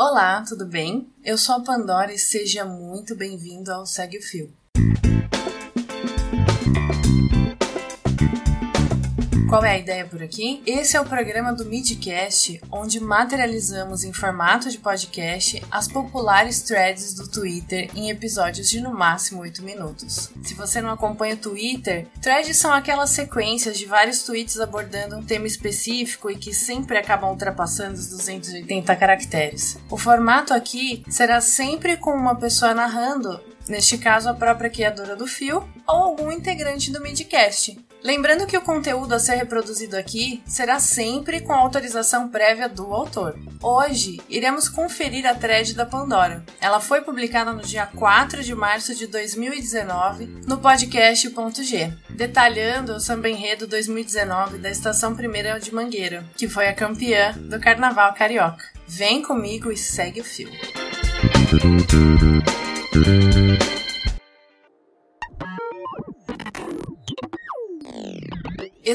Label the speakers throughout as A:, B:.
A: Olá, tudo bem? Eu sou a Pandora e seja muito bem-vindo ao Segue o Fio. Qual é a ideia por aqui? Esse é o programa do Midcast, onde materializamos em formato de podcast as populares threads do Twitter em episódios de no máximo 8 minutos. Se você não acompanha o Twitter, threads são aquelas sequências de vários tweets abordando um tema específico e que sempre acabam ultrapassando os 280 caracteres. O formato aqui será sempre com uma pessoa narrando neste caso a própria criadora do fio ou algum integrante do Midcast. Lembrando que o conteúdo a ser reproduzido aqui será sempre com autorização prévia do autor. Hoje, iremos conferir a thread da Pandora. Ela foi publicada no dia 4 de março de 2019 no podcast.g, detalhando o samba enredo 2019 da Estação Primeira de Mangueira, que foi a campeã do Carnaval Carioca. Vem comigo e segue o fio.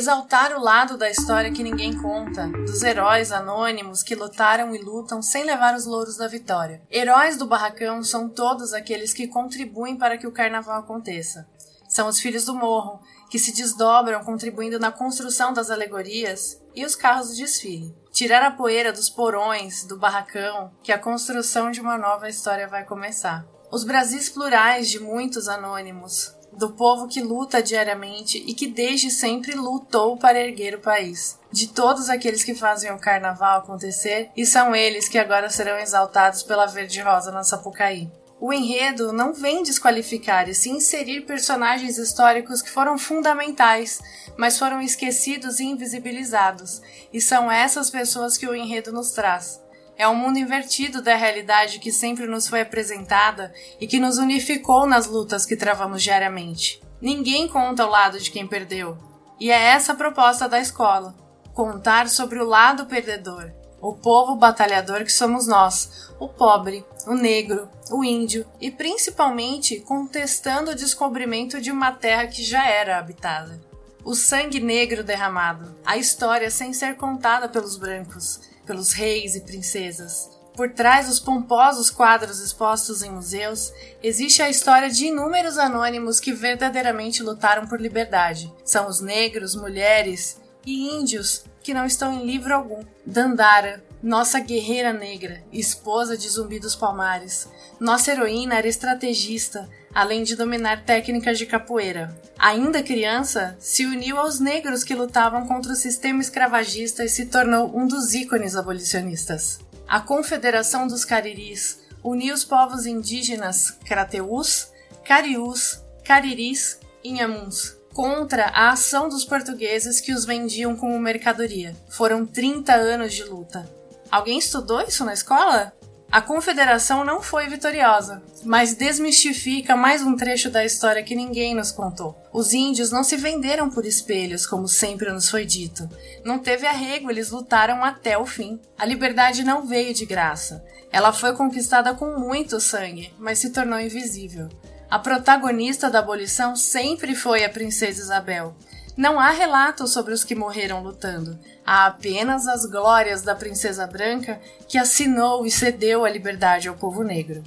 A: Exaltar o lado da história que ninguém conta, dos heróis anônimos que lutaram e lutam sem levar os louros da vitória. Heróis do barracão são todos aqueles que contribuem para que o carnaval aconteça. São os filhos do morro, que se desdobram contribuindo na construção das alegorias e os carros do desfile. Tirar a poeira dos porões, do barracão, que a construção de uma nova história vai começar. Os Brasis plurais de muitos anônimos, do povo que luta diariamente e que desde sempre lutou para erguer o país. De todos aqueles que fazem o carnaval acontecer, e são eles que agora serão exaltados pela Verde Rosa na Sapucaí. O enredo não vem desqualificar e se inserir personagens históricos que foram fundamentais, mas foram esquecidos e invisibilizados, e são essas pessoas que o enredo nos traz. É um mundo invertido da realidade que sempre nos foi apresentada e que nos unificou nas lutas que travamos diariamente. Ninguém conta o lado de quem perdeu. E é essa a proposta da escola: contar sobre o lado perdedor, o povo batalhador que somos nós, o pobre, o negro, o índio e principalmente contestando o descobrimento de uma terra que já era habitada. O sangue negro derramado, a história sem ser contada pelos brancos, pelos reis e princesas. Por trás dos pomposos quadros expostos em museus, existe a história de inúmeros anônimos que verdadeiramente lutaram por liberdade. São os negros, mulheres e índios que não estão em livro algum. Dandara, nossa guerreira negra, esposa de Zumbi dos Palmares. Nossa heroína era estrategista, além de dominar técnicas de capoeira. Ainda criança, se uniu aos negros que lutavam contra o sistema escravagista e se tornou um dos ícones abolicionistas. A Confederação dos Cariris uniu os povos indígenas Crateús, Cariús, Cariris e Inhamuns contra a ação dos portugueses que os vendiam como mercadoria. Foram 30 anos de luta. Alguém estudou isso na escola? A confederação não foi vitoriosa, mas desmistifica mais um trecho da história que ninguém nos contou. Os índios não se venderam por espelhos, como sempre nos foi dito. Não teve arrego, eles lutaram até o fim. A liberdade não veio de graça. Ela foi conquistada com muito sangue, mas se tornou invisível. A protagonista da abolição sempre foi a princesa Isabel. Não há relatos sobre os que morreram lutando. Há apenas as glórias da princesa branca que assinou e cedeu a liberdade ao povo negro.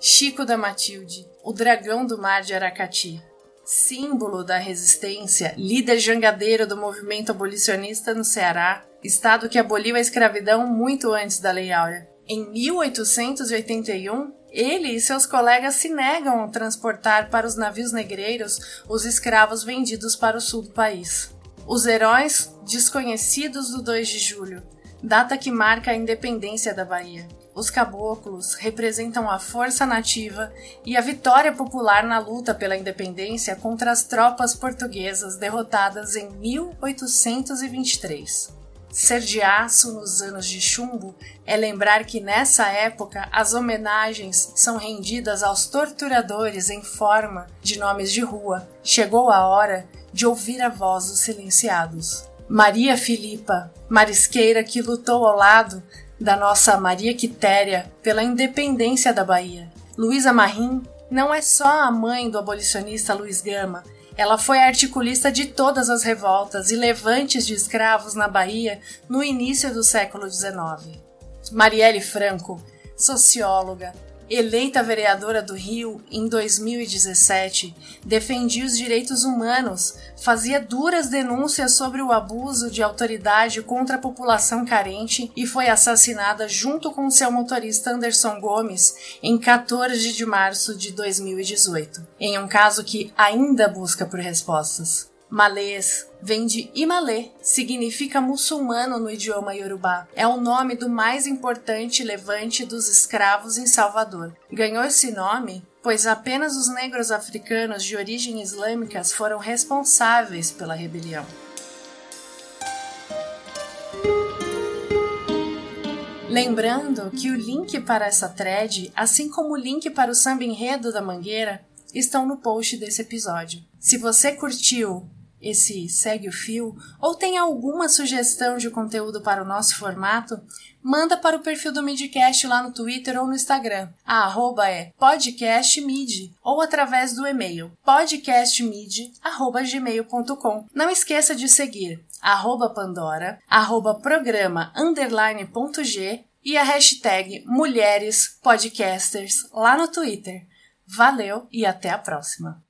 A: Chico da Matilde, o dragão do mar de Aracati, símbolo da resistência, líder jangadeiro do movimento abolicionista no Ceará, estado que aboliu a escravidão muito antes da Lei Áurea. Em 1881, ele e seus colegas se negam a transportar para os navios negreiros os escravos vendidos para o sul do país. Os heróis desconhecidos do 2 de julho, data que marca a independência da Bahia. Os caboclos representam a força nativa e a vitória popular na luta pela independência contra as tropas portuguesas derrotadas em 1823. Ser de aço nos anos de chumbo é lembrar que nessa época as homenagens são rendidas aos torturadores em forma de nomes de rua. Chegou a hora de ouvir a voz dos silenciados. Maria Filipa, marisqueira que lutou ao lado da nossa Maria Quitéria pela independência da Bahia. Luísa Marim não é só a mãe do abolicionista Luiz Gama, ela foi articulista de todas as revoltas e levantes de escravos na Bahia no início do século XIX. Marielle Franco, socióloga, eleita vereadora do Rio em 2017, defendia os direitos humanos, fazia duras denúncias sobre o abuso de autoridade contra a população carente e foi assassinada junto com seu motorista Anderson Gomes em 14 de março de 2018, em um caso que ainda busca por respostas. Malês vem de Imalê, significa muçulmano no idioma iorubá. É o nome do mais importante levante dos escravos em Salvador. Ganhou esse nome pois apenas os negros africanos de origem islâmica foram responsáveis pela rebelião. Lembrando que o link para essa thread, assim como o link para o samba enredo da Mangueira, estão no post desse episódio. Se você curtiu esse segue o fio ou tem alguma sugestão de conteúdo para o nosso formato, manda para o perfil do Midcast lá no Twitter ou no Instagram. A arroba é podcastmid ou através do e-mail podcastmid@gmail.com. Não esqueça de seguir arroba Pandora, arroba programa underline ponto G e a hashtag Mulheres Podcasters lá no Twitter. Valeu e até a próxima!